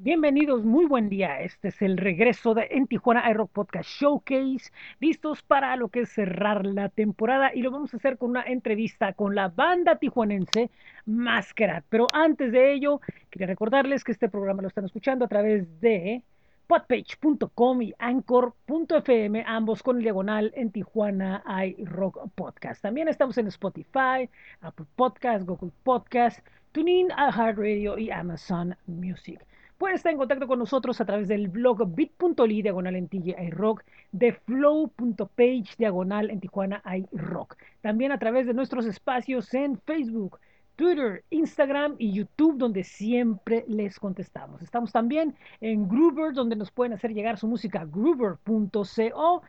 Bienvenidos, muy buen día. Este es el regreso de En Tijuana iRock Podcast Showcase, listos para lo que es cerrar la temporada y lo vamos a hacer con una entrevista con la banda tijuanense Masquerade. Pero antes de ello, quería recordarles que este programa lo están escuchando a través de podpage.com y anchor.fm, ambos con el diagonal en Tijuana iRock Podcast. También estamos en Spotify, Apple Podcast, Google Podcast, TuneIn, iHeartRadio y Amazon Music. Pueden estar en contacto con nosotros a través del blog bit.ly diagonal en iRock, de flow.page diagonal en Tijuana iRock. También a través de nuestros espacios en Facebook, Twitter, Instagram y YouTube, donde siempre les contestamos. Estamos también en Groover, donde nos pueden hacer llegar su música groover.co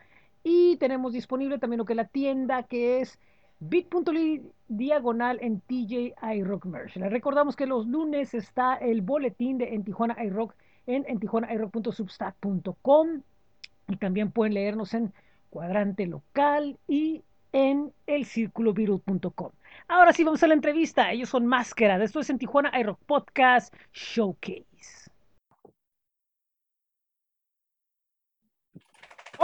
y tenemos disponible también lo que es la tienda que es bit.ly diagonal en TJ iRock Merch. Les recordamos que los lunes está el boletín de En Tijuana iRock en entijuanairock.substack.com y también pueden leernos en Cuadrante Local y en elcirculovirus.com. Ahora sí vamos a la entrevista. Ellos son Máscara. Esto es en Tijuana iRock Podcast Showcase.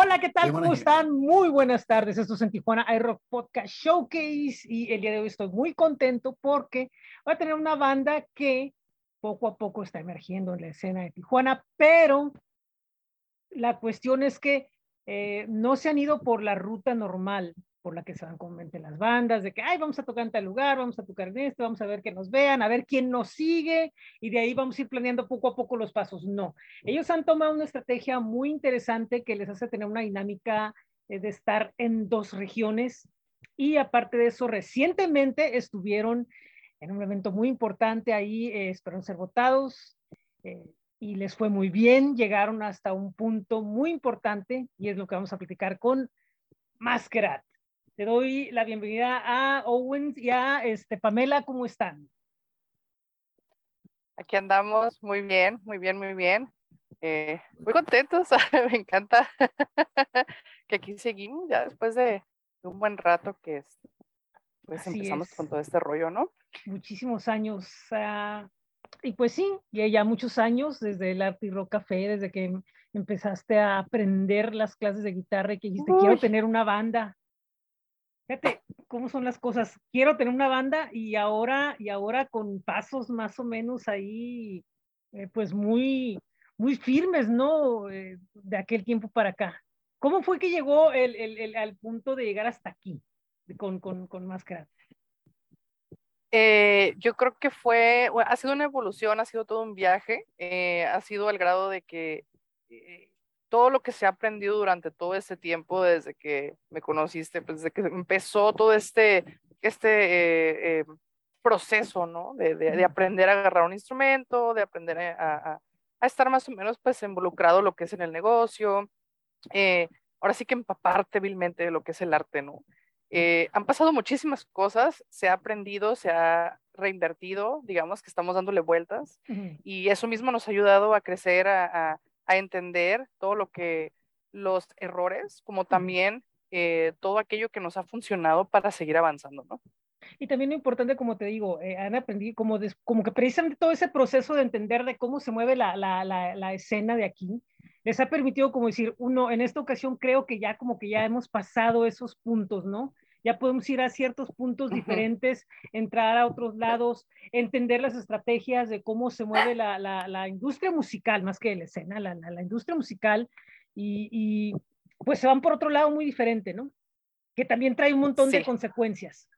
Hola, ¿qué tal? ¿Cómo están? Muy buenas tardes. Esto es en Tijuana iRock Podcast Showcase y el día de hoy estoy muy contento porque voy a tener una banda que poco a poco está emergiendo en la escena de Tijuana, pero la cuestión es que eh, no se han ido por la ruta normal por la que se van conventen las bandas, de que, ay, vamos a tocar en tal lugar, vamos a tocar en este, vamos a ver que nos vean, a ver quién nos sigue, y de ahí vamos a ir planeando poco a poco los pasos. No, ellos han tomado una estrategia muy interesante que les hace tener una dinámica eh, de estar en dos regiones, y aparte de eso, recientemente estuvieron en un evento muy importante ahí, eh, esperaron ser votados, eh, y les fue muy bien, llegaron hasta un punto muy importante, y es lo que vamos a platicar con Masquerade. Te doy la bienvenida a Owens y a este, Pamela, ¿cómo están? Aquí andamos, muy bien, muy bien, muy bien. Eh, muy contentos, me encanta que aquí seguimos ya después de un buen rato que es, pues empezamos con todo este rollo, ¿no? Muchísimos años. Uh, y pues sí, ya muchos años desde el Arte y Rock Café, desde que empezaste a aprender las clases de guitarra y que dijiste, quiero tener una banda. Fíjate cómo son las cosas. Quiero tener una banda y ahora, y ahora con pasos más o menos ahí, eh, pues muy, muy firmes, ¿no? Eh, de aquel tiempo para acá. ¿Cómo fue que llegó el, el, el, al punto de llegar hasta aquí con, con, con Máscara? Eh, yo creo que fue, ha sido una evolución, ha sido todo un viaje, ha sido al grado de que todo lo que se ha aprendido durante todo este tiempo, desde que me conociste, pues desde que empezó todo este, este eh, eh, proceso, ¿no? De, de, aprender a agarrar un instrumento, de aprender a, a, estar más o menos, pues, involucrado lo que es en el negocio. Eh, ahora sí que empaparte vilmente de lo que es el arte, ¿no? han pasado muchísimas cosas, se ha aprendido, se ha reinvertido, digamos que estamos dándole vueltas, y eso mismo nos ha ayudado a crecer, a a entender todo lo que los errores, como también eh, todo aquello que nos ha funcionado para seguir avanzando, ¿no? Y también lo importante, como te digo, eh, han aprendido como, como que precisamente todo ese proceso de entender de cómo se mueve la, la, la, la, escena de aquí, les ha permitido como decir, uno, en esta ocasión creo que ya como que ya hemos pasado esos puntos, ¿no? Ya podemos ir a ciertos puntos diferentes, entrar a otros lados, entender las estrategias de cómo se mueve la, la, la industria musical, más que la escena, la, la industria musical, y, y, pues se van por otro lado muy diferente, ¿no? Que también trae un montón de consecuencias.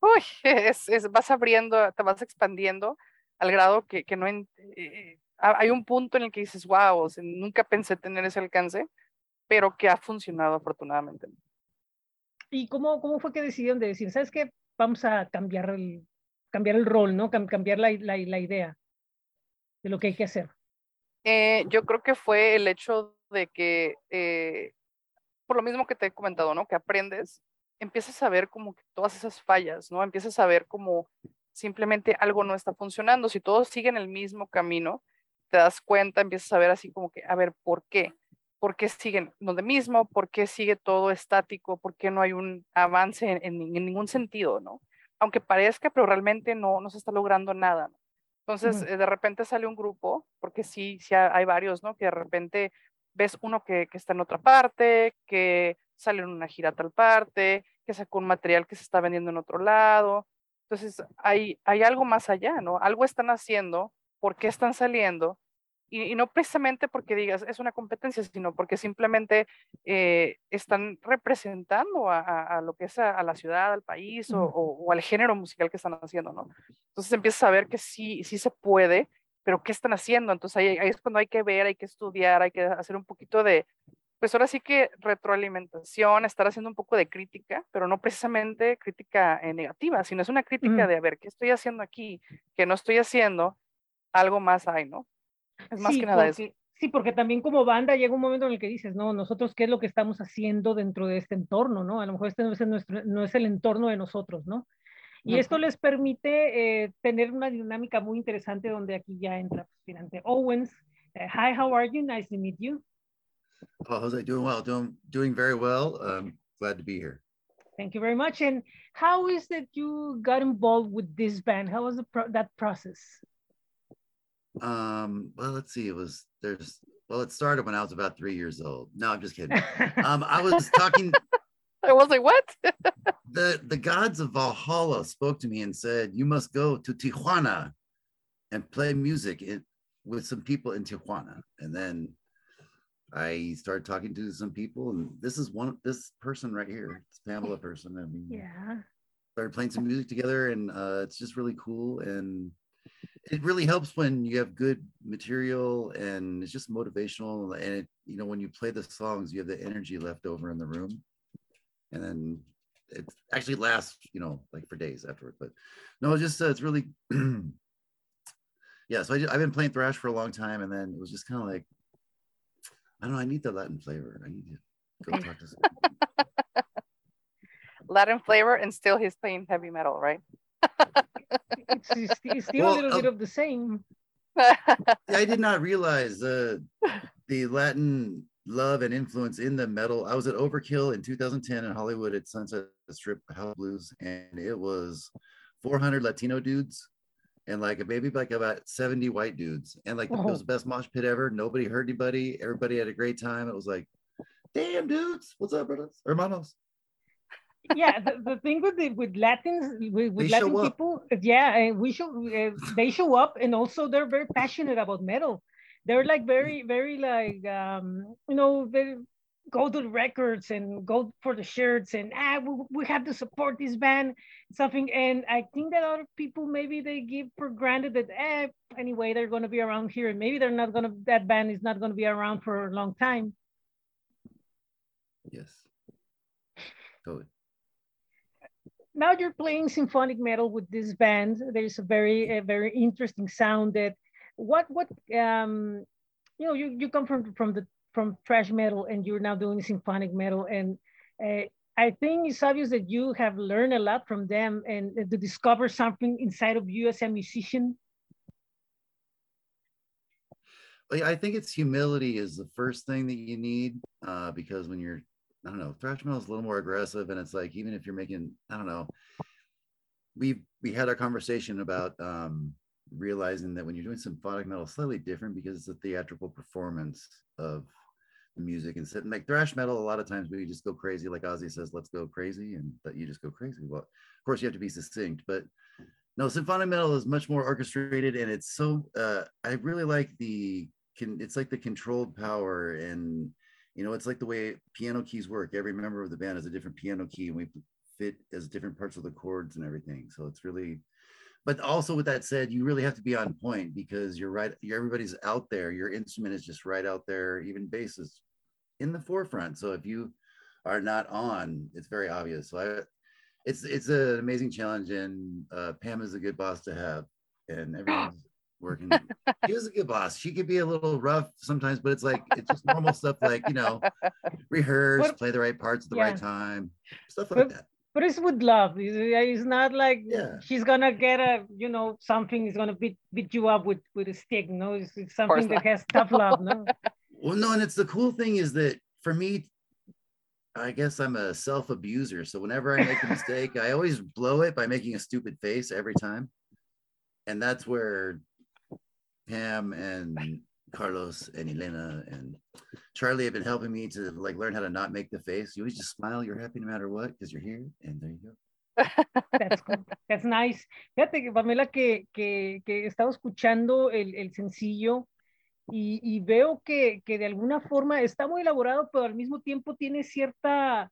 Uy, es, es, vas abriendo, te vas expandiendo al grado que, que no... Eh, hay un punto en el que dices, wow, nunca pensé tener ese alcance, pero que ha funcionado afortunadamente. ¿Y cómo, cómo fue que decidieron de decir, sabes qué, vamos a cambiar el, cambiar el rol, ¿no? cambiar la, la, la, idea de lo que hay que hacer? Eh, yo creo que fue el hecho de que, eh, por lo mismo que te he comentado, ¿no? Que aprendes, empiezas a ver como que todas esas fallas, ¿no? Empiezas a ver como simplemente algo no está funcionando. Si todos siguen el mismo camino, te das cuenta, empiezas a ver así como que, a ver, ¿por qué? ¿Por qué siguen donde mismo? ¿Por qué sigue todo estático? ¿Por qué no hay un avance en, ningún sentido, no? Aunque parezca, pero realmente no, no se está logrando nada. Entonces, eh, de repente sale un grupo, porque sí, sí ha- hay varios, ¿no? Que de repente ves uno que, que está en otra parte, que sale en una gira a tal parte, que sacó un material que se está vendiendo en otro lado. Entonces, hay, hay algo más allá, ¿no? Algo están haciendo, ¿por qué están saliendo? Y, y no precisamente porque digas es una competencia, sino porque simplemente eh, están representando a, a- a lo que es a, a la ciudad, al país o, o- o al género musical que están haciendo, ¿no? Entonces empiezas a ver que sí, sí se puede, pero ¿qué están haciendo? Entonces ahí, ahí es cuando hay que ver, hay que estudiar, hay que hacer un poquito de, pues ahora sí que retroalimentación, estar haciendo un poco de crítica, pero no precisamente crítica eh, negativa, sino es una crítica Ujú. de, a ver, ¿qué estoy haciendo aquí? ¿Qué no estoy haciendo? Algo más hay, ¿no? Es más Sí, que nada eso. porque, sí, porque también como banda llega un momento en el que dices, no, nosotros qué es lo que estamos haciendo dentro de este entorno, ¿no? A lo mejor este no es, el nuestro, no es el entorno de nosotros, ¿no? Y esto les permite eh, tener una dinámica muy interesante donde aquí ya entra pues, Finante Owens. Eh, hi, how are you? Nice to meet you. Oh, Jose, doing well, doing doing very well. Um, glad to be here. Thank you very much. And how is that you got involved with this band? How was the pro that process? Um, well, let's see. It was there's well, it started when I was about three years old. No, I'm just kidding. Um, I was talking. I was like, what? the the gods of Valhalla spoke to me and said, "You must go to Tijuana and play music in, with some people in Tijuana." And then I started talking to some people, and this is one this person right here. It's Pamela person. I mean, yeah. started playing some music together and uh, it's just really cool and it really helps when you have good material and it's just motivational and it you know when you play the songs you have the energy left over in the room and then it actually lasts you know like for days afterward but no it's just uh, it's really yeah so I, i've been playing thrash for a long time and then it was just kind of like i don't know i need the latin flavor i need to go talk to some Latin flavor, and still he's playing heavy metal, right? It's, it's, it's still Well, a little uh, bit of the same. I did not realize uh, the Latin love and influence in the metal. I was at Overkill in 2010 in Hollywood at Sunset Strip House Blues, and it was 400 Latino dudes and like maybe like about 70 white dudes. And like it was the best mosh pit ever. Nobody hurt anybody. Everybody had a great time. It was like, damn dudes, what's up, brothers? Hermanos. Yeah, the, the thing with the, with Latins, with, with Latin people, yeah, we show uh, they show up, and also they're very passionate about metal. They're like very, very like um, you know, they go to the records and go for the shirts, and ah, we, we have to support this band, something. And I think that other people maybe they give for granted that eh, anyway they're gonna be around here, and maybe they're not gonna that band is not gonna be around for a long time. Yes. Totally. Now you're playing symphonic metal with this band. There's a very a very interesting sound that what what um you know you, you come from from the from thrash metal and you're now doing symphonic metal and uh, I think it's obvious that you have learned a lot from them and to discover something inside of you as a musician. I think it's humility is the first thing that you need uh, because when you're, I don't know, thrash metal is a little more aggressive, and it's like even if you're making, I don't know, we we had our conversation about um, realizing that when you're doing symphonic metal, slightly different because it's a theatrical performance of the music and sitting like thrash metal. A lot of times we just go crazy, like Ozzy says, "Let's go crazy," and that you just go crazy. Well, of course you have to be succinct, but no, symphonic metal is much more orchestrated, and it's so. Uh, I really like the can. It's like the controlled power, and you know, it's like the way piano keys work. Every member of the band has a different piano key, and we fit as different parts of the chords and everything. So it's really. But also, with that said, you really have to be on point because you're right. You're, everybody's out there. Your instrument is just right out there. Even bass is in the forefront. So if you are not on, it's very obvious. So I, it's it's an amazing challenge, and uh, Pam is a good boss to have, and everyone's working. She was a good boss. She could be a little rough sometimes, but it's like it's just normal stuff, like you know, rehearse, What- play the right parts at the yeah. right time, stuff like But- that. But it's with love. It's, it's not like Yeah. she's gonna get a you know something is gonna beat beat you up with with a stick. No, it's, it's something that not. has tough love. No. Well, no, and it's the cool thing is that for me, I guess I'm a self abuser. So whenever I make a mistake, I always blow it by making a stupid face every time. And that's where Pam and Carlos and Elena and Charlie have been helping me to like learn how to not make the face. You always just smile. You're happy no matter what because you're here, and there you go. That's, cool. That's nice. Fíjate Pamela que, que, que estaba escuchando el, el sencillo y, y, veo que, que de alguna forma está muy elaborado, pero al mismo tiempo tiene cierta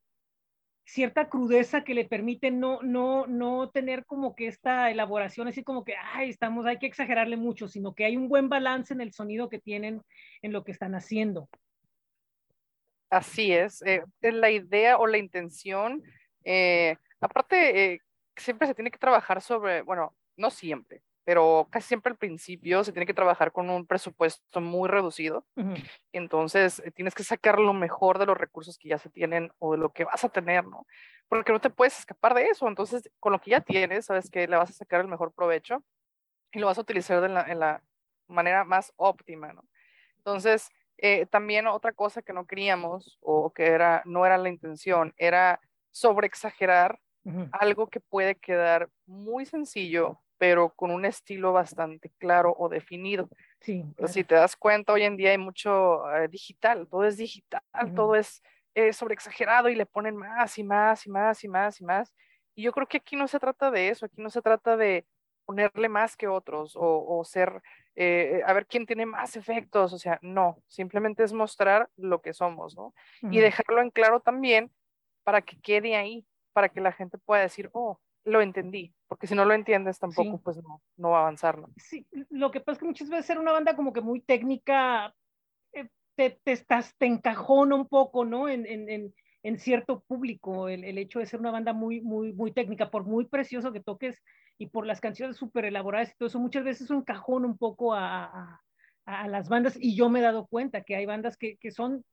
cierta crudeza que le permite no, no, no tener como que esta elaboración así como que, ay, estamos, hay que exagerarle mucho, sino que hay un buen balance en el sonido que tienen en lo que están haciendo. Así es, eh, la idea o la intención. Eh, aparte, eh, siempre se tiene que trabajar sobre, bueno, no siempre, pero casi siempre al principio se tiene que trabajar con un presupuesto muy reducido. Entonces, eh, tienes que sacar lo mejor de los recursos que ya se tienen o de lo que vas a tener, ¿no? Porque no te puedes escapar de eso. Entonces, con lo que ya tienes, sabes que le vas a sacar el mejor provecho y lo vas a utilizar de la, en la manera más óptima, ¿no? Entonces, eh, también otra cosa que no queríamos o que era, no era la intención, era sobreexagerar algo que puede quedar muy sencillo, pero con un estilo bastante claro o definido. Sí. Si te das cuenta, hoy en día hay mucho eh, digital, todo es digital, todo es eh, sobreexagerado y le ponen más y más y más y más y más. Y yo creo que aquí no se trata de eso, aquí no se trata de ponerle más que otros o, ser, eh, a ver quién tiene más efectos, o sea, no, simplemente es mostrar lo que somos, ¿no? Y dejarlo en claro también para que quede ahí, para que la gente pueda decir, oh, lo entendí, porque si no lo entiendes tampoco, pues no, no va a avanzar. ¿no? Sí, lo que pasa es que muchas veces ser una banda como que muy técnica eh, te, te, estás, te encajona un poco, ¿no? En, en, en, cierto público, el, el, hecho de ser una banda muy, muy, muy técnica, por muy precioso que toques y por las canciones súper elaboradas y todo eso, muchas veces un cajón un poco a, a, a, las bandas y yo me he dado cuenta que hay bandas que, que son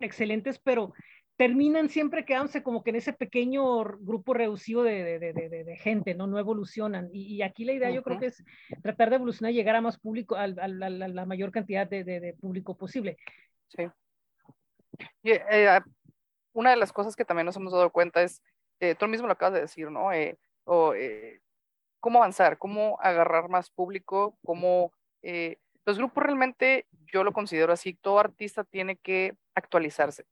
excelentes, pero terminan siempre quedándose como que en ese pequeño grupo reducido de, de, de, de gente, ¿no? No evolucionan. Y, y, aquí la idea yo creo que es tratar de evolucionar y llegar a más público, a, a, a la, mayor cantidad de, público posible. Sí. Y, eh, una de las cosas que también nos hemos dado cuenta es, eh, tú mismo lo acabas de decir, ¿no? Eh, o, eh, cómo avanzar, cómo agarrar más público, cómo... Los grupos realmente, yo lo considero así, todo artista tiene que actualizarse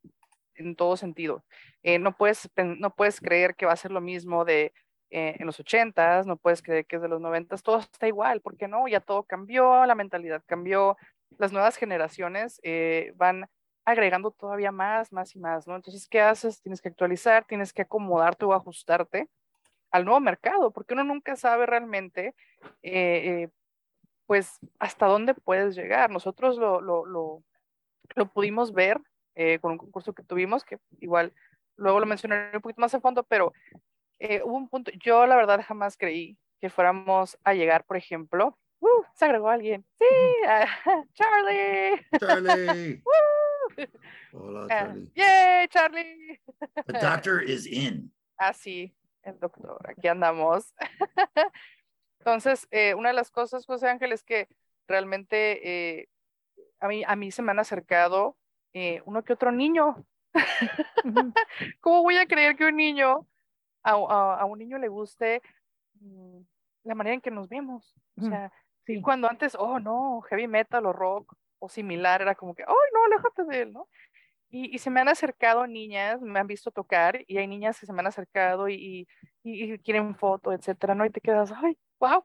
en todo sentido. Eh, no, puedes, no puedes creer que va a ser lo mismo de eh, en los ochentas, no puedes creer que es de los noventas, todo está igual, porque no, ya todo cambió, la mentalidad cambió, las nuevas generaciones eh, van agregando todavía más, más y más, ¿no? Entonces, ¿qué haces? Tienes que actualizar, tienes que acomodarte o ajustarte al nuevo mercado, porque uno nunca sabe realmente, pues, hasta dónde puedes llegar. Nosotros lo, lo, lo, lo pudimos ver eh, con un concurso que tuvimos, que igual luego lo mencionaré un poquito más a fondo, pero eh, hubo un punto, yo la verdad jamás creí que fuéramos a llegar, por ejemplo, uh, se agregó alguien, sí, uh, Charlie. Charlie. Hola, uh, Charlie. Yay, Charlie. The doctor is in. Ah, sí, el doctor, aquí andamos. Entonces, eh, una de las cosas, José Ángel, es que realmente eh, a, mí, a mí se me han acercado eh, uno que otro niño. ¿Cómo voy a creer que un niño, a, a, a, un niño le guste mm, la manera en que nos vemos? O sea, sí. cuando antes, oh no, heavy metal o rock o similar, era como que, oh no, aléjate de él, ¿no? Y, y, se me han acercado niñas, me han visto tocar y hay niñas que se me han acercado y, y, y quieren foto, etcétera, ¿no? Y te quedas, ay, wow.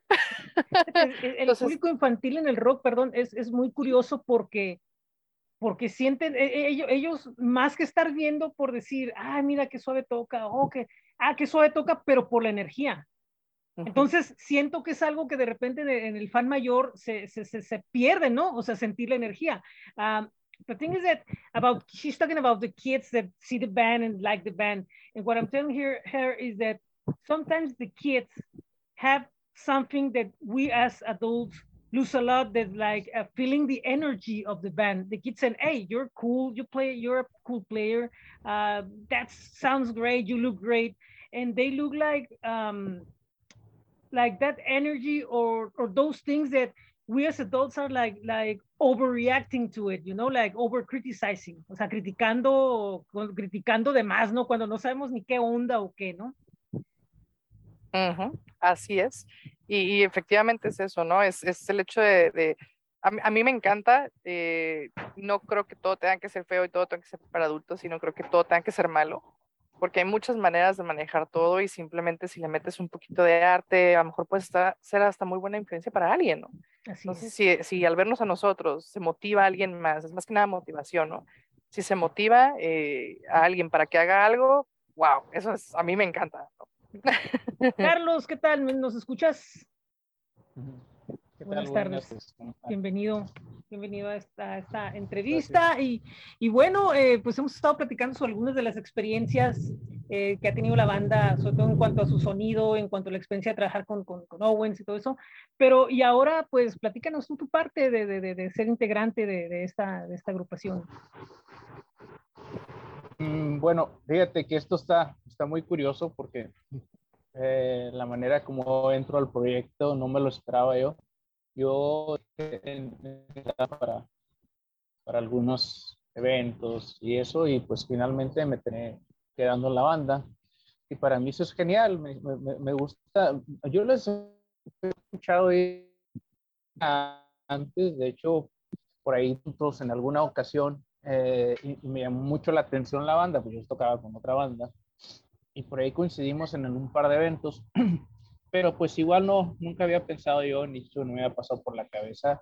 El, el Entonces, público infantil en el rock, perdón, es, es muy curioso porque porque sienten, ellos, ellos, más que estar viendo por decir, ah, mira qué suave toca, o oh, que, ah, qué suave toca, pero por la energía. Uh -huh. Entonces, siento que es algo que de repente en el fan mayor se, se, se, se, pierde, ¿no? O sea, sentir la energía. Um, the thing is that about, she's talking about the kids that see the band and like the band. And what I'm telling her, her is that sometimes the kids have something that we as adults lose a lot that like uh, feeling the energy of the band. The kids said hey you're cool. You play you're a cool player. Uh, that sounds great. You look great. And they look like um, like that energy or or those things that we as adults are like like overreacting to it you know like over criticizing o sea criticando criticando de más no? Cuando no sabemos ni qué onda o qué no? Uh -huh. Así es. Y, y, efectivamente es eso, ¿no? Es, es el hecho de, de, a, mí- a mí me encanta. eh, no creo que todo tenga que ser feo y todo tenga que ser para adultos, sino creo que todo tenga que ser malo. Porque hay muchas maneras de manejar todo y simplemente si le metes un poquito de arte, a lo mejor puede estar, ser hasta muy buena influencia para alguien, ¿no? Así Entonces, es. si, si al vernos a nosotros se motiva a alguien más, es más que nada motivación, ¿no? Si se motiva eh, a alguien para que haga algo, wow, eso es, a mí me encanta. ¿no? Carlos, ¿qué tal? ¿Nos escuchas? ¿Qué Buenas tardes. Bienvenido, bienvenido a esta, a esta entrevista. Y, y bueno, eh, pues hemos estado platicando sobre algunas de las experiencias eh, que ha tenido la banda, sobre todo en cuanto a su sonido, en cuanto a la experiencia de trabajar con, con, con Owens y todo eso. Pero, y ahora, pues, platícanos tú tu parte de, de, de, de ser integrante de, de, esta, de esta agrupación. Mm, Bueno, fíjate que esto está, está muy curioso porque eh, la manera como entro al proyecto no me lo esperaba yo. Yo en- para, para algunos eventos y eso, y pues finalmente me terminé quedando en la banda. Y para mí eso es genial, me, me- me- gusta. Yo les he escuchado antes, de hecho, por ahí en alguna ocasión, eh, y, y me llamó mucho la atención la banda, pues yo tocaba con otra banda, y por ahí coincidimos en un par de eventos, pero pues igual no, nunca había pensado yo, ni eso no me había pasado por la cabeza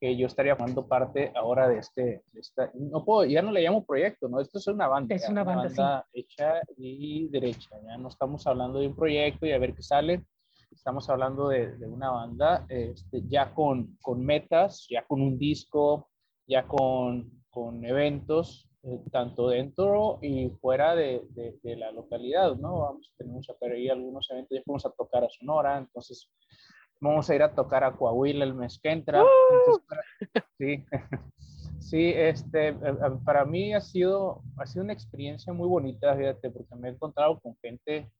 que yo estaría formando parte ahora de este, de esta, no puedo, ya no le llamo proyecto, ¿no? Esto es una banda. Es ya, una banda, sí. hecha y derecha, ya no estamos hablando de un proyecto y a ver qué sale, estamos hablando de, de una banda este, ya con, con metas, ya con un disco, ya con, con eventos, tanto dentro y fuera de, de, de, la localidad, ¿no? Vamos, tenemos a ahí algunos eventos, ya fuimos a tocar a Sonora, entonces vamos a ir a tocar a Coahuila el mes que entra. Entonces, para, sí, sí, este, para mí ha sido, ha sido una experiencia muy bonita, fíjate, porque me he encontrado con gente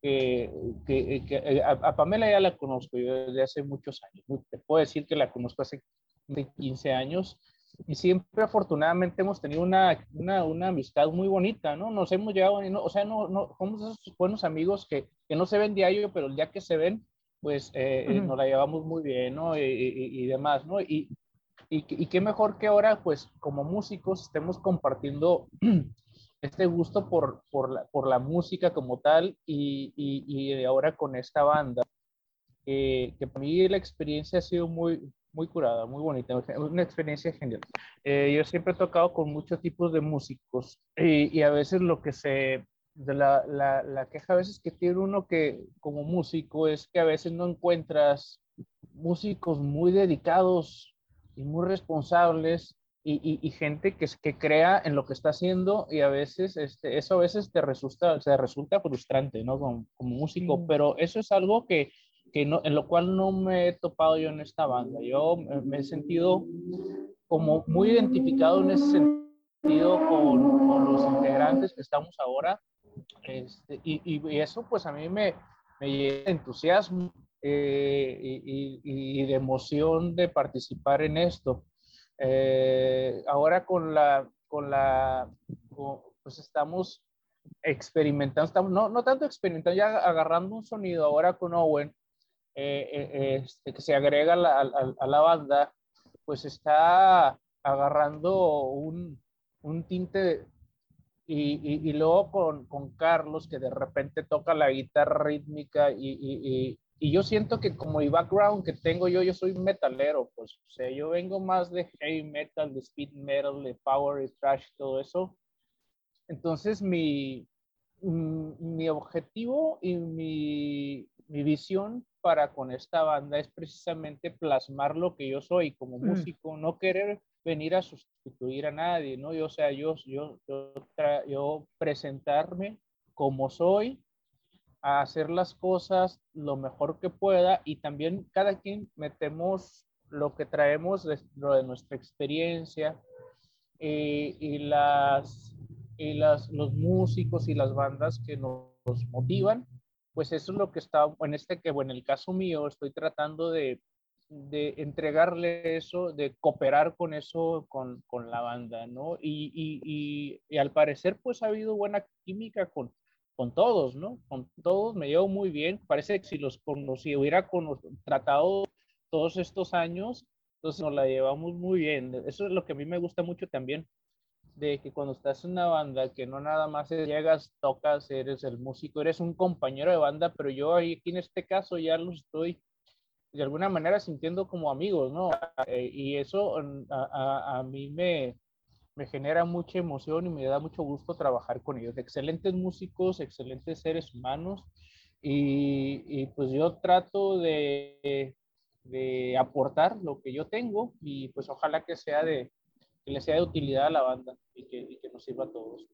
que, que, que a, a, Pamela ya la conozco yo desde hace muchos años. Te puedo decir que la conozco hace 15 años y siempre afortunadamente hemos tenido una, una, una amistad muy bonita, ¿no? Nos hemos llevado, o sea, no, no, somos esos buenos amigos que, que no se ven diario, pero el día que se ven, pues eh, uh -huh. nos la llevamos muy bien, ¿no? Y, y, y demás, ¿no? Y, y, qué mejor que ahora, pues como músicos, estemos compartiendo este gusto por, por, la, por la música como tal y, y ahora con esta banda, eh, que para mí la experiencia ha sido muy, muy curada, muy bonita, una experiencia genial. Eh, yo siempre he tocado con muchos tipos de músicos y, y a veces lo que se, de la, la, la, queja a veces que tiene uno que como músico es que a veces no encuentras músicos muy dedicados y muy responsables y, y, y gente que, que crea en lo que está haciendo y a veces este, eso a veces te resulta, te resulta frustrante, ¿no? Como, como músico, sí. pero eso es algo que, que no, en lo cual no me he topado yo en esta banda. Yo me he sentido como muy identificado en ese sentido con, con los integrantes que estamos ahora. Este, y, y, eso pues a mí me, me llena de entusiasmo eh, y, y, de emoción de participar en esto. Eh, ahora con la, con la, con, pues estamos experimentando, estamos, no, no tanto experimentando, ya agarrando un sonido ahora con Owen, eh, eh, este, que se agrega a la, a, a la, banda, pues está agarrando un, un tinte y, y, y, luego con, con, Carlos que de repente toca la guitarra rítmica y, y, yo siento que como el background que tengo yo, yo soy metalero, pues o sea, yo vengo más de heavy metal, de speed metal, de power y thrash, todo eso. Entonces mi, mi objetivo y mi visión para con esta banda es precisamente plasmar lo que yo soy como músico, mm. no querer venir a sustituir a nadie, ¿no? Yo, o sea, yo, yo, yo, yo, presentarme como soy, a hacer las cosas lo mejor que pueda y también cada quien metemos lo que traemos dentro de nuestra experiencia y, y las, y las, los músicos y las bandas que nos motivan, pues eso es lo que está, en este que, bueno, en el caso mío, estoy tratando de, de entregarle eso, de cooperar con eso, con, con la banda, ¿no? Y, y, y, al parecer, pues ha habido buena química con, con todos, ¿no? Con todos me llevo muy bien, parece que si los si hubiera con, tratado todos estos años, Entonces nos la llevamos muy bien. Eso es lo que a mí me gusta mucho también, de que cuando estás en una banda, que no nada más llegas, tocas, eres el músico, eres un compañero de banda, pero yo aquí en este caso ya los estoy de alguna manera sintiendo como amigos, ¿no? Eh, y eso mm, a, mí me, me genera mucha emoción y me da mucho gusto trabajar con ellos. Excelentes músicos, excelentes seres humanos. Y, y pues yo trato de, de, aportar lo que yo tengo y pues ojalá que sea de, que le sea de utilidad a la banda y que, y que nos sirva a todos.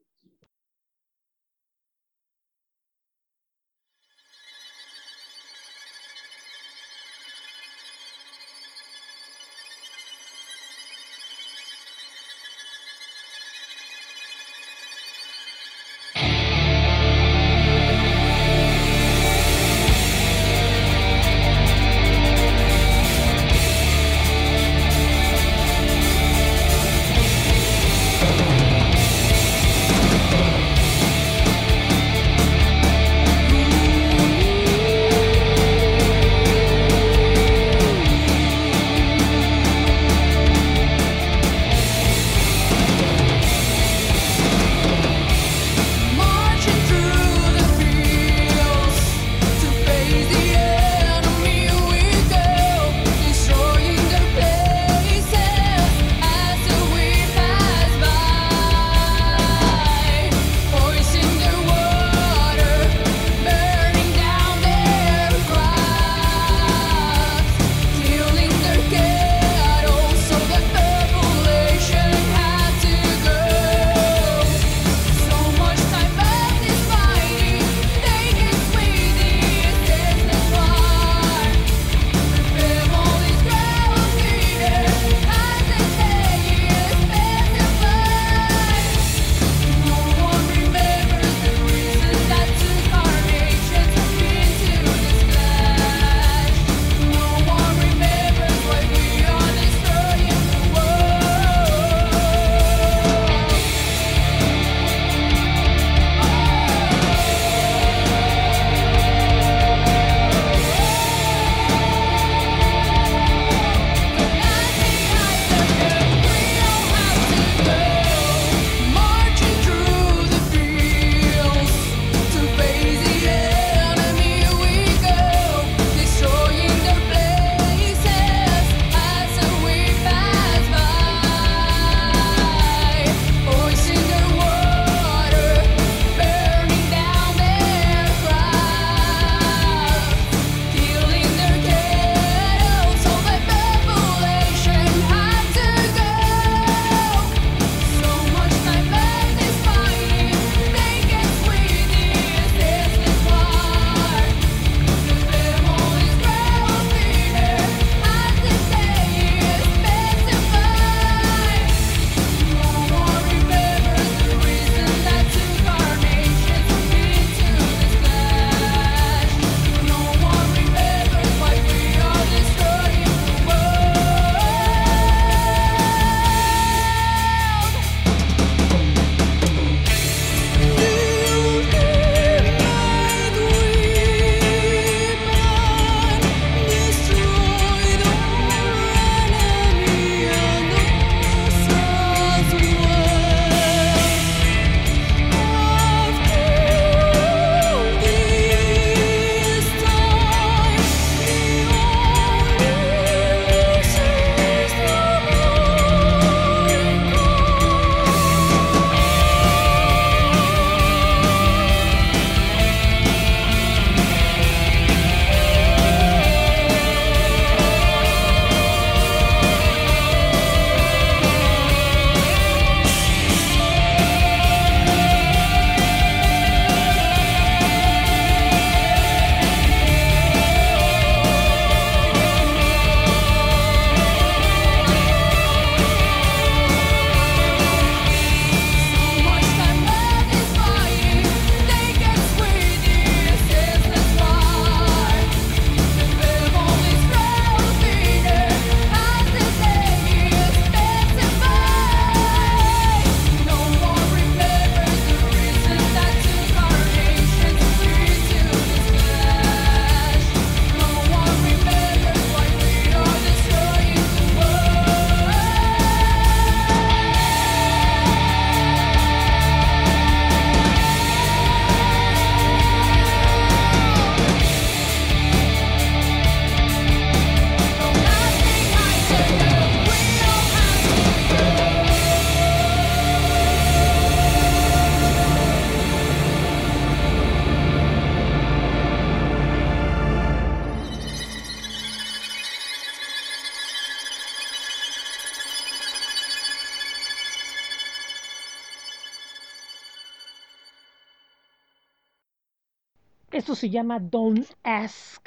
Esto se llama Don't Ask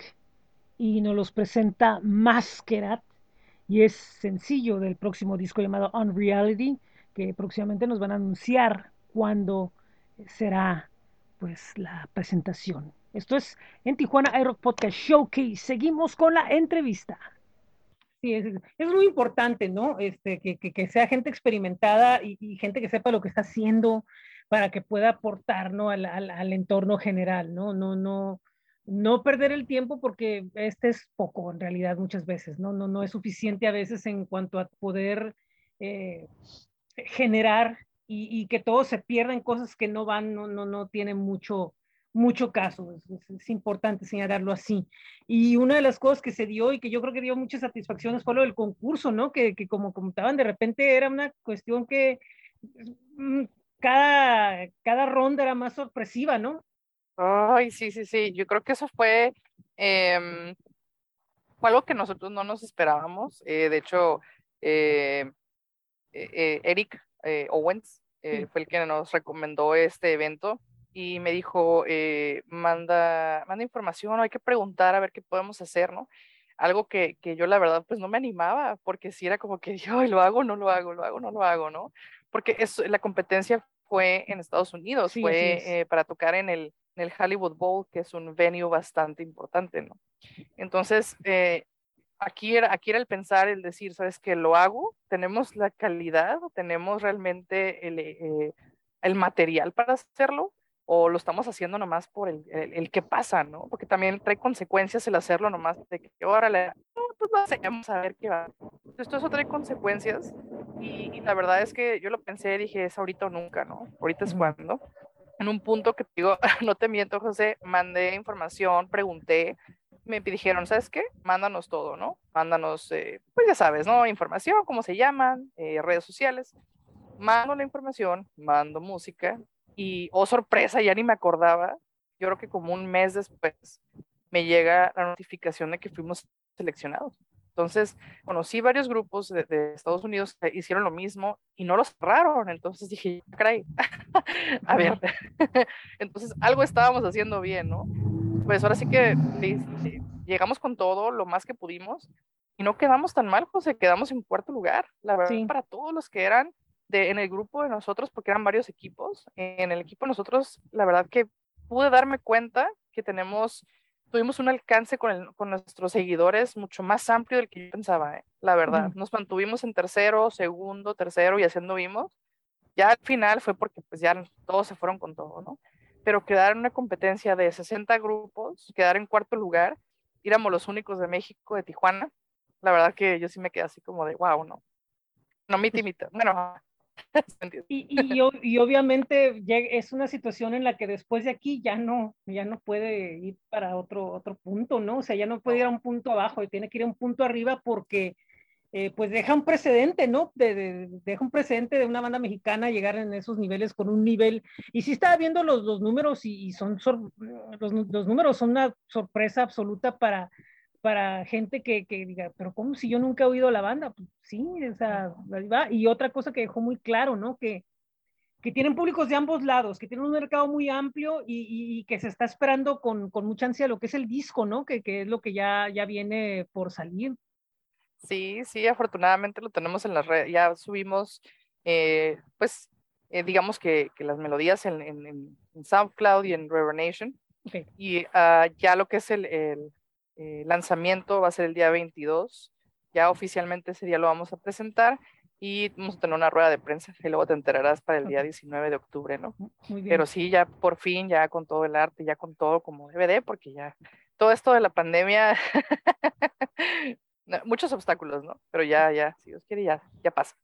y nos los presenta Masquerade y es sencillo del próximo disco llamado Unreality que próximamente nos van a anunciar cuándo será pues la presentación. Esto es en Tijuana iRock Podcast Showcase. Seguimos con la entrevista. Sí, es, es muy importante, ¿no? Este, que, que, que sea gente experimentada y, y, gente que sepa lo que está haciendo para que pueda aportar. Al, al, entorno general, ¿no? No, no, no perder el tiempo porque este es poco en realidad muchas veces, ¿no? No, no es suficiente a veces en cuanto a poder eh, generar y, y, que todo se pierda en cosas que no van, no, no, no tienen mucho, mucho caso. Es, es, es, importante señalarlo así. Y una de las cosas que se dio y que yo creo que dio muchas satisfacciones fue lo del concurso, ¿no? Que, que como comentaban, de repente era una cuestión que mm, cada, cada ronda era más sorpresiva, ¿no? Ay, sí, sí, sí. Yo creo que eso fue, eh, fue algo que nosotros no nos esperábamos. Eh, de hecho, eh, eh Eric eh, Owens sí. fue el que nos recomendó este evento y me dijo, manda, manda información, hay que preguntar a ver qué podemos hacer, ¿no? Algo que, que yo la verdad pues no me animaba, porque si era como que yo lo hago, no lo hago, lo hago, no lo hago, ¿no? Porque es, la competencia fue en Estados Unidos, sí, fue para tocar en el, en el Hollywood Bowl, que es un venue bastante importante, ¿no? Entonces, eh, aquí, era, aquí era el pensar, el decir, ¿sabes qué? Lo hago, tenemos la calidad, tenemos realmente el, eh, el material para hacerlo, o lo estamos haciendo nomás por el, el, el, que pasa, ¿no? Porque también trae consecuencias el hacerlo nomás de que, órale, no, pues lo hacemos a ver qué va. Entonces, todo eso trae consecuencias, y, y la verdad es que yo lo pensé, dije, es ahorita o nunca, ¿no? Ahorita es cuando en un punto que te digo, no te miento, José, mandé información, pregunté, me dijeron, ¿sabes qué? Mándanos todo, ¿no? Mándanos, eh, pues ya sabes, ¿no? Información, cómo se llaman, eh, redes sociales. Mando la información, mando música y, oh sorpresa, ya ni me acordaba. Yo creo que como un mes después me llega la notificación de que fuimos seleccionados. Entonces, conocí varios grupos de, de, Estados Unidos que hicieron lo mismo y no los cerraron. Entonces dije, caray, a ver, entonces algo estábamos haciendo bien, ¿no? Pues ahora sí que llegamos con todo lo más que pudimos y no quedamos tan mal, José, quedamos en cuarto lugar. La verdad, sí. para todos los que eran de, en el grupo de nosotros, porque eran varios equipos, en el equipo de nosotros, la verdad que pude darme cuenta que tenemos tuvimos un alcance con, el, con, nuestros seguidores mucho más amplio del que yo pensaba, ¿eh? la verdad. Nos mantuvimos en tercero, segundo, tercero y haciendo vimos. Ya al final fue porque pues ya todos se fueron con todo, ¿no? Pero quedar en una competencia de 60 grupos, quedar en cuarto lugar, éramos los únicos de México, de Tijuana, la verdad que yo sí me quedé así como de, wow, no. No mi timita. Bueno, y, y, y, obviamente es una situación en la que después de aquí ya no, ya no puede ir para otro, otro punto, ¿no? O sea, ya no puede ir a un punto abajo y tiene que ir a un punto arriba porque eh, pues deja un precedente, ¿no? De, de, deja un precedente de una banda mexicana llegar en esos niveles con un nivel. Y sí estaba viendo los, los números y, y son los, los números son una sorpresa absoluta para, para gente que, que, diga, pero ¿cómo si yo nunca he oído la banda? Pues sí, o sea, ahí va. Y otra cosa que dejó muy claro, ¿no? Que, que tienen públicos de ambos lados, que tienen un mercado muy amplio y, y, y que se está esperando con, con, mucha ansia lo que es el disco, ¿no? Que, que es lo que ya, ya viene por salir. Sí, sí, afortunadamente lo tenemos en las redes, ya subimos, eh, pues, eh, digamos que, que, las melodías en, en, en, SoundCloud y en River Nation. Okay. Y uh, ya lo que es el, el eh, lanzamiento va a ser el día 22. Ya oficialmente ese día lo vamos a presentar y vamos a tener una rueda de prensa y luego te enterarás para el día 19 de octubre, ¿no? Pero sí, ya por fin, ya con todo el arte, ya con todo como DVD, porque ya todo esto de la pandemia, muchos obstáculos, ¿no? Pero ya, ya, si Dios quiere, ya, ya pasa.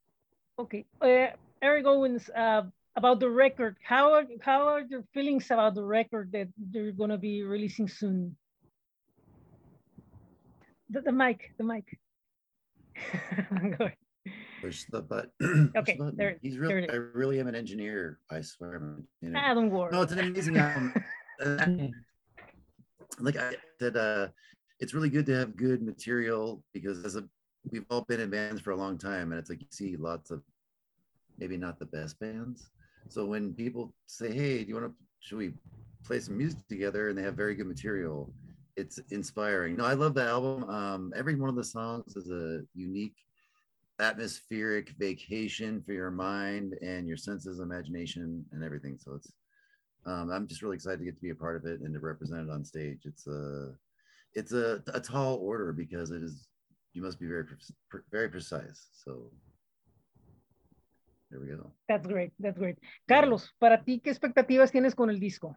Ok. Uh, Eric Owens, uh, about the record, how are, how are your feelings about the record that they're going to be releasing soon? The, the mic, the mic. Push the button. Okay, the button. there. He's really. I really am an engineer. I swear. You know. Don't worry. No, it's an amazing album. like I said, uh, it's really good to have good material because as a we've all been in bands for a long time, and it's like you see lots of maybe not the best bands. So when people say, "Hey, do you want to should we play some music together and they have very good material. It's inspiring. No, I love the album. Um, every one of the songs is a unique atmospheric vacation for your mind and your senses, imagination, and everything. So it's um, I'm just really excited to get to be a part of it and to represent it on stage. It's a it's a, a tall order because it is you must be very very precise. So there we go. That's great. That's great. Carlos, para ti, ¿qué expectativas tienes con el disco?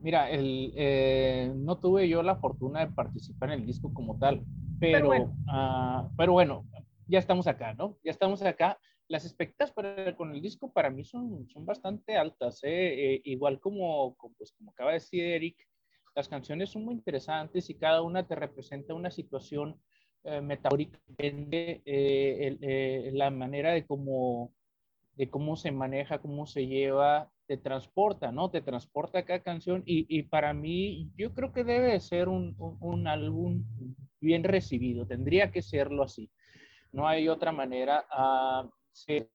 Mira, el, eh, no tuve yo la fortuna de participar en el disco como tal, pero, pero bueno, uh, pero bueno ya estamos acá, ¿no? Ya estamos acá. Las expectativas para, con el disco para mí son, son bastante altas, ¿eh? Eh, igual como, como, pues, como acaba de decir Eric, las canciones son muy interesantes y cada una te representa una situación eh, metafórica, eh, la manera de cómo, de cómo se maneja, cómo se lleva, te transporta, ¿no? Te transporta cada canción y, y para mí yo creo que debe ser un, un, un álbum bien recibido, tendría que serlo así no hay otra manera. Uh, se,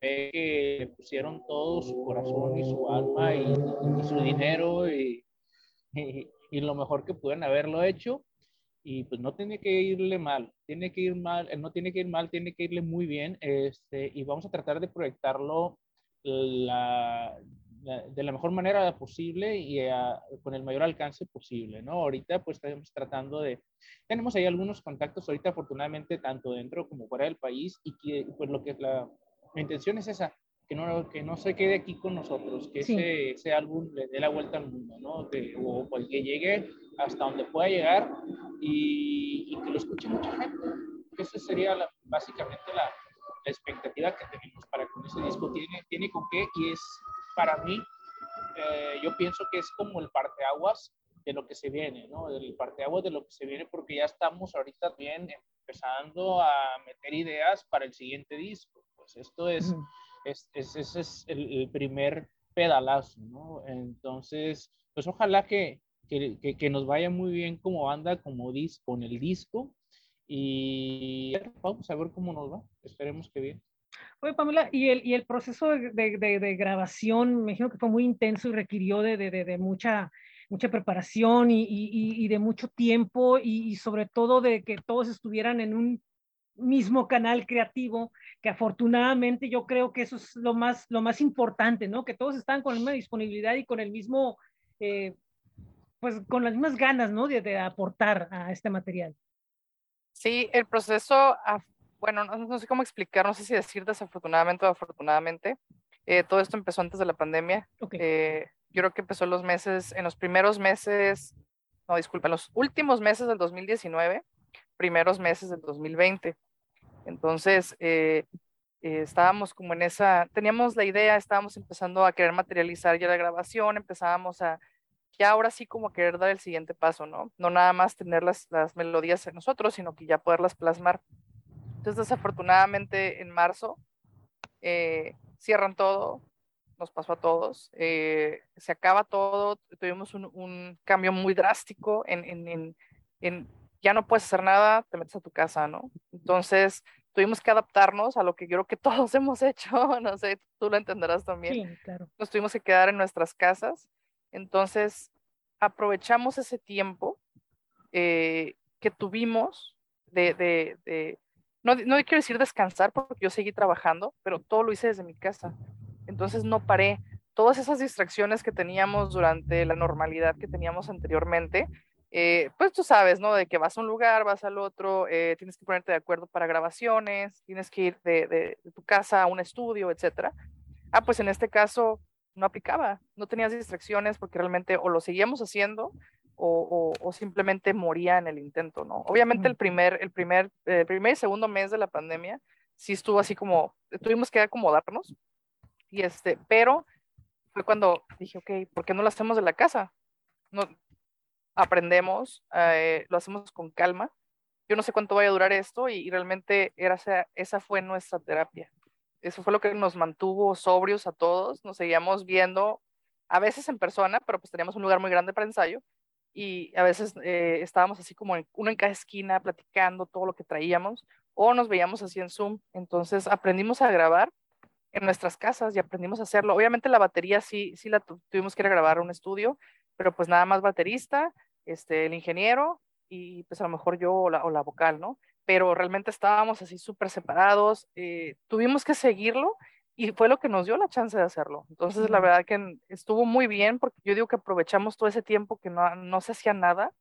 le pusieron todo su corazón y su alma y, y su dinero y, y, lo mejor que pueden haberlo hecho y pues no tiene que irle mal, tiene que ir mal, no tiene que ir mal, tiene que irle muy bien este, y vamos a tratar de proyectarlo de la mejor manera posible y con el mayor alcance posible, ¿no? Ahorita pues estamos tratando de, tenemos ahí algunos contactos ahorita afortunadamente tanto dentro como fuera del país y que pues lo que la, la intención es esa, que no, que no se quede aquí con nosotros, que ese, ese, álbum le dé la vuelta al mundo, ¿no? Que, o pues, que llegue hasta donde pueda llegar y, y que lo escuche mucha gente. Esa sería la, básicamente la, la expectativa que tenemos para con ese disco. Tiene, tiene con qué y es para mí, eh, yo pienso que es como el parteaguas de lo que se viene, ¿no? El parteaguas de lo que se viene porque ya estamos ahorita bien empezando a meter ideas para el siguiente disco. Pues esto es, es, es, ese es el, primer pedalazo, ¿no? Entonces, pues ojalá que, que, que, nos vaya muy bien como banda, como disco, con el disco. Y vamos a ver cómo nos va. Esperemos que bien. Oye, Pamela, y el, y el proceso de, de, de, grabación, me imagino que fue muy intenso y requirió de, mucha, mucha preparación y, y, y de mucho tiempo y, sobre todo de que todos estuvieran en un mismo canal creativo, que afortunadamente yo creo que eso es lo más, lo más importante, ¿no? Que todos están con la misma disponibilidad y con el mismo, eh, pues con las mismas ganas, ¿no? De, de, aportar a este material. Sí, el proceso bueno, no, sé cómo explicar, no sé si decir desafortunadamente o afortunadamente. Eh, todo esto empezó antes de la pandemia. Eh, yo creo que empezó en los meses, en los primeros meses, no, disculpa, en los últimos meses del 2019, primeros meses del 2020. Entonces, eh, estábamos como en esa, teníamos la idea, estábamos empezando a querer materializar ya la grabación, empezábamos a, ya ahora sí como a querer dar el siguiente paso, ¿no? No nada más tener las, las melodías en nosotros, sino que ya poderlas plasmar entonces, desafortunadamente, en marzo eh, cierran todo, nos pasó a todos, eh, se acaba todo, tuvimos un, un cambio muy drástico en, en, en, ya no puedes hacer nada, te metes a tu casa, ¿no? Entonces, tuvimos que adaptarnos a lo que creo que todos hemos hecho, no sé, tú lo entenderás también. Sí, claro. Nos tuvimos que quedar en nuestras casas, entonces aprovechamos ese tiempo eh, que tuvimos de, de, de no, no quiero decir descansar porque yo seguí trabajando, pero todo lo hice desde mi casa. Entonces no paré. Todas esas distracciones que teníamos durante la normalidad que teníamos anteriormente, eh, pues tú sabes, ¿no? De que vas a un lugar, vas al otro, eh, tienes que ponerte de acuerdo para grabaciones, tienes que ir de, de, de tu casa a un estudio, etcétera. Ah, pues en este caso no aplicaba, no tenías distracciones porque realmente o lo seguíamos haciendo o, simplemente moría en el intento, ¿no? Obviamente el primer, el primer, el primer y segundo mes de la pandemia sí estuvo así como, tuvimos que acomodarnos, y este, pero fue cuando dije, ok, ¿por qué no lo hacemos de la casa? No, aprendemos, eh, lo hacemos con calma. Yo no sé cuánto vaya a durar esto y, realmente era, esa, fue nuestra terapia. Eso fue lo que nos mantuvo sobrios a todos. Nos seguíamos viendo a veces en persona, pero pues teníamos un lugar muy grande para ensayo y a veces eh, estábamos así como uno en cada esquina platicando todo lo que traíamos o nos veíamos así en Zoom. Entonces aprendimos a grabar en nuestras casas y aprendimos a hacerlo. Obviamente la batería sí, sí la tuvimos que ir a grabar a un estudio, pero pues nada más baterista, este, el ingeniero y pues a lo mejor yo o la, o la vocal, ¿no? Pero realmente estábamos así súper separados, eh, tuvimos que seguirlo y fue lo que nos dio la chance de hacerlo. Entonces, la verdad que estuvo muy bien porque yo digo que aprovechamos todo ese tiempo que no, no se hacía nada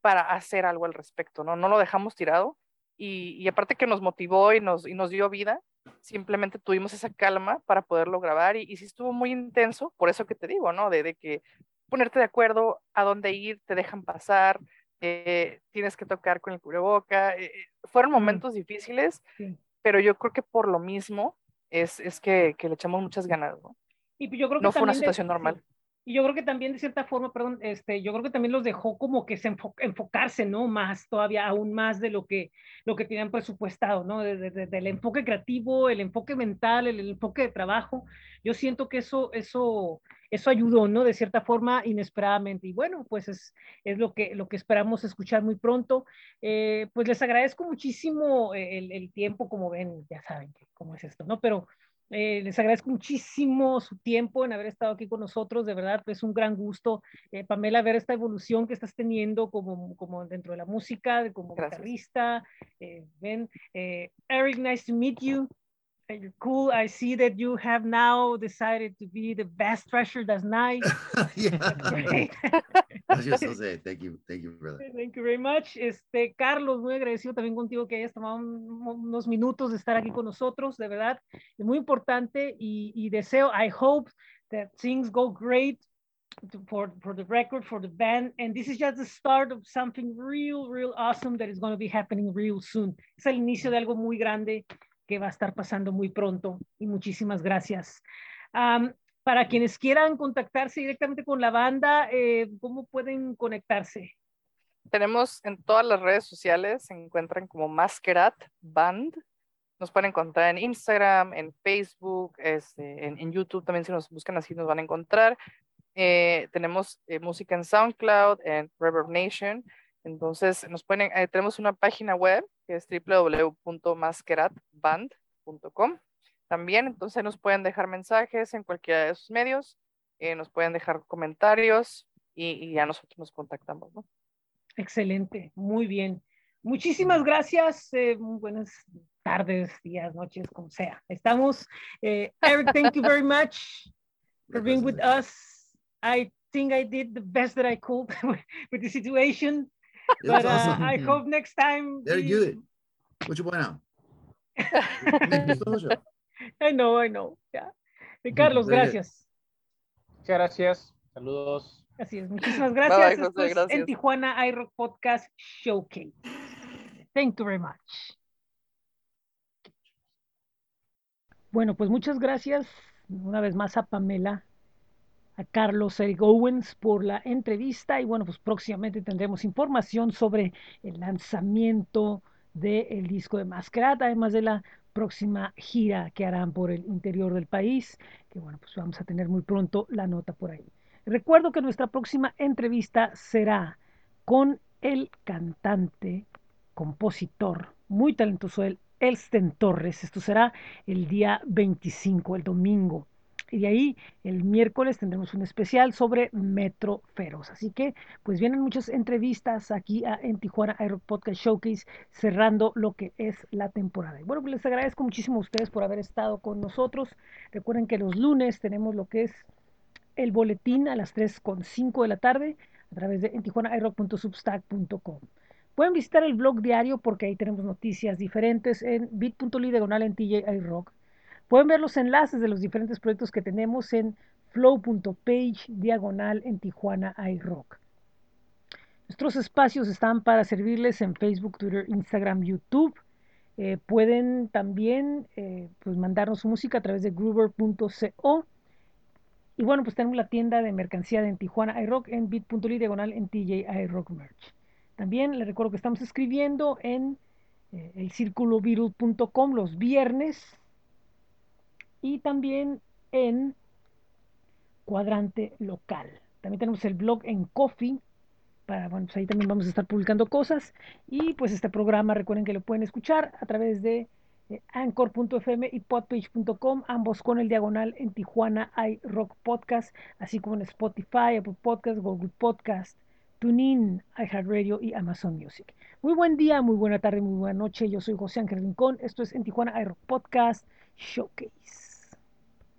para hacer algo al respecto, ¿no? No lo dejamos tirado y, y aparte que nos motivó y nos, y nos dio vida, simplemente tuvimos esa calma para poderlo grabar y, y sí estuvo muy intenso, por eso que te digo, ¿no? De, de que ponerte de acuerdo a dónde ir, te dejan pasar, eh, tienes que tocar con el cubreboca. Eh, fueron momentos difíciles, Sí. pero yo creo que por lo mismo es, es que, que le echamos muchas ganas, ¿no? Y yo creo que No fue una de- situación normal. Y yo creo que también de cierta forma, perdón, este, yo creo que también los dejó como que se enfo- enfocarse, ¿no? Más, todavía aún más de lo que, lo que tenían presupuestado, ¿no? Desde desde el enfoque creativo, el enfoque mental, el, el enfoque de trabajo. Yo siento que eso, eso, eso ayudó, ¿no? De cierta forma, inesperadamente. Y bueno, pues es, es lo, que, lo que esperamos escuchar muy pronto. Eh, pues les agradezco muchísimo el, el tiempo, como ven, ya saben que- cómo es esto, ¿no? Pero eh, les agradezco muchísimo su tiempo en haber estado aquí con nosotros. De verdad, es un gran gusto, eh, Pamela, ver esta evolución que estás teniendo como, como dentro de la música, de- como Gracias. guitarrista. Eh, ven, eh, Eric, nice to meet you. You're cool. I see that you have now decided to be the best treasure. That's nice. yeah. That's great. I was just thank you, thank you, brother. Thank you very much. Este, Carlos, muy agradecido también contigo que hayas tomado un- unos minutos de estar aquí con nosotros, de verdad, es muy importante y, y deseo, I hope that things go great for, for the record, for the band, and this is just the start of something real, real awesome that is going to be happening real soon. Es el inicio de algo muy grande que va a estar pasando muy pronto y muchísimas gracias. Para quienes quieran contactarse directamente con la banda, eh, ¿cómo pueden conectarse? Tenemos en todas las redes sociales, se encuentran como Masquerade Band. Nos pueden encontrar en Instagram, en Facebook, este, en, en YouTube también si nos buscan así nos van a encontrar. Eh, tenemos eh, música en SoundCloud, en Reverb Nation. Entonces, nos pueden, eh, tenemos una página web que es www.masqueradband.com. También, entonces nos pueden dejar mensajes en cualquiera de esos medios, eh, nos pueden dejar comentarios y, ya nosotros nos contactamos, ¿no? Excelente, muy bien. Muchísimas gracias. eh, buenas tardes, días, noches, como sea. Estamos. eh, Eric, thank you very much for being with us. I think I did the best that I could with the situation, But uh, awesome. I hope next time. Very we- good. Mucho bueno. I know, I know. Yeah. Carlos, Very good. gracias. Muchas gracias. Saludos. Así es, muchísimas Bye, gracias. José, Esto es gracias. en Tijuana iRock Podcast Showcase. Thank you very much. Bueno, pues muchas gracias una vez más a Pamela, a Carlos Eric Owens por la entrevista y bueno, pues próximamente tendremos información sobre el lanzamiento del disco de Masquerade, además de la próxima gira que harán por el interior del país, que bueno, pues vamos a tener muy pronto la nota por ahí. Recuerdo que nuestra próxima entrevista será con el cantante, compositor, muy talentoso, el Elsten Torres. Esto será el día 25, el domingo. Y de ahí el miércoles tendremos un especial sobre Metro Feroz. Así que pues vienen muchas entrevistas aquí a, en Tijuana Aero Podcast Showcase cerrando lo que es la temporada. Y bueno, pues les agradezco muchísimo a ustedes por haber estado con nosotros. Recuerden que los lunes tenemos lo que es el boletín a las 3.5 de la tarde a través de en. Pueden visitar el blog diario porque ahí tenemos noticias diferentes en bit.ly diagonal en TJ iRock. Pueden ver los enlaces de los diferentes proyectos que tenemos en flow.page diagonal en Tijuana iRock. Nuestros espacios están para servirles en Facebook, Twitter, Instagram, YouTube. Eh, pueden también eh, pues mandarnos su música a través de groover.co. Y bueno, pues tenemos la tienda de mercancía de en Tijuana iRock en bit.ly diagonal en TJ iRock Merch. También les recuerdo que estamos escribiendo en eh, el círculovirus.com los viernes y también en cuadrante local. También tenemos el blog en Coffee. Para, bueno, pues ahí también vamos a estar publicando cosas. Y pues este programa, recuerden que lo pueden escuchar a través de eh, anchor.fm y podpage.com, ambos con el diagonal en Tijuana hay Rock Podcast, así como en Spotify, Apple Podcast, Google Podcast, TuneIn, iHeartRadio y Amazon Music. Muy buen día, muy buena tarde, muy buena noche. Yo soy José Ángel Rincón. Esto es en Tijuana iRock Podcast Showcase.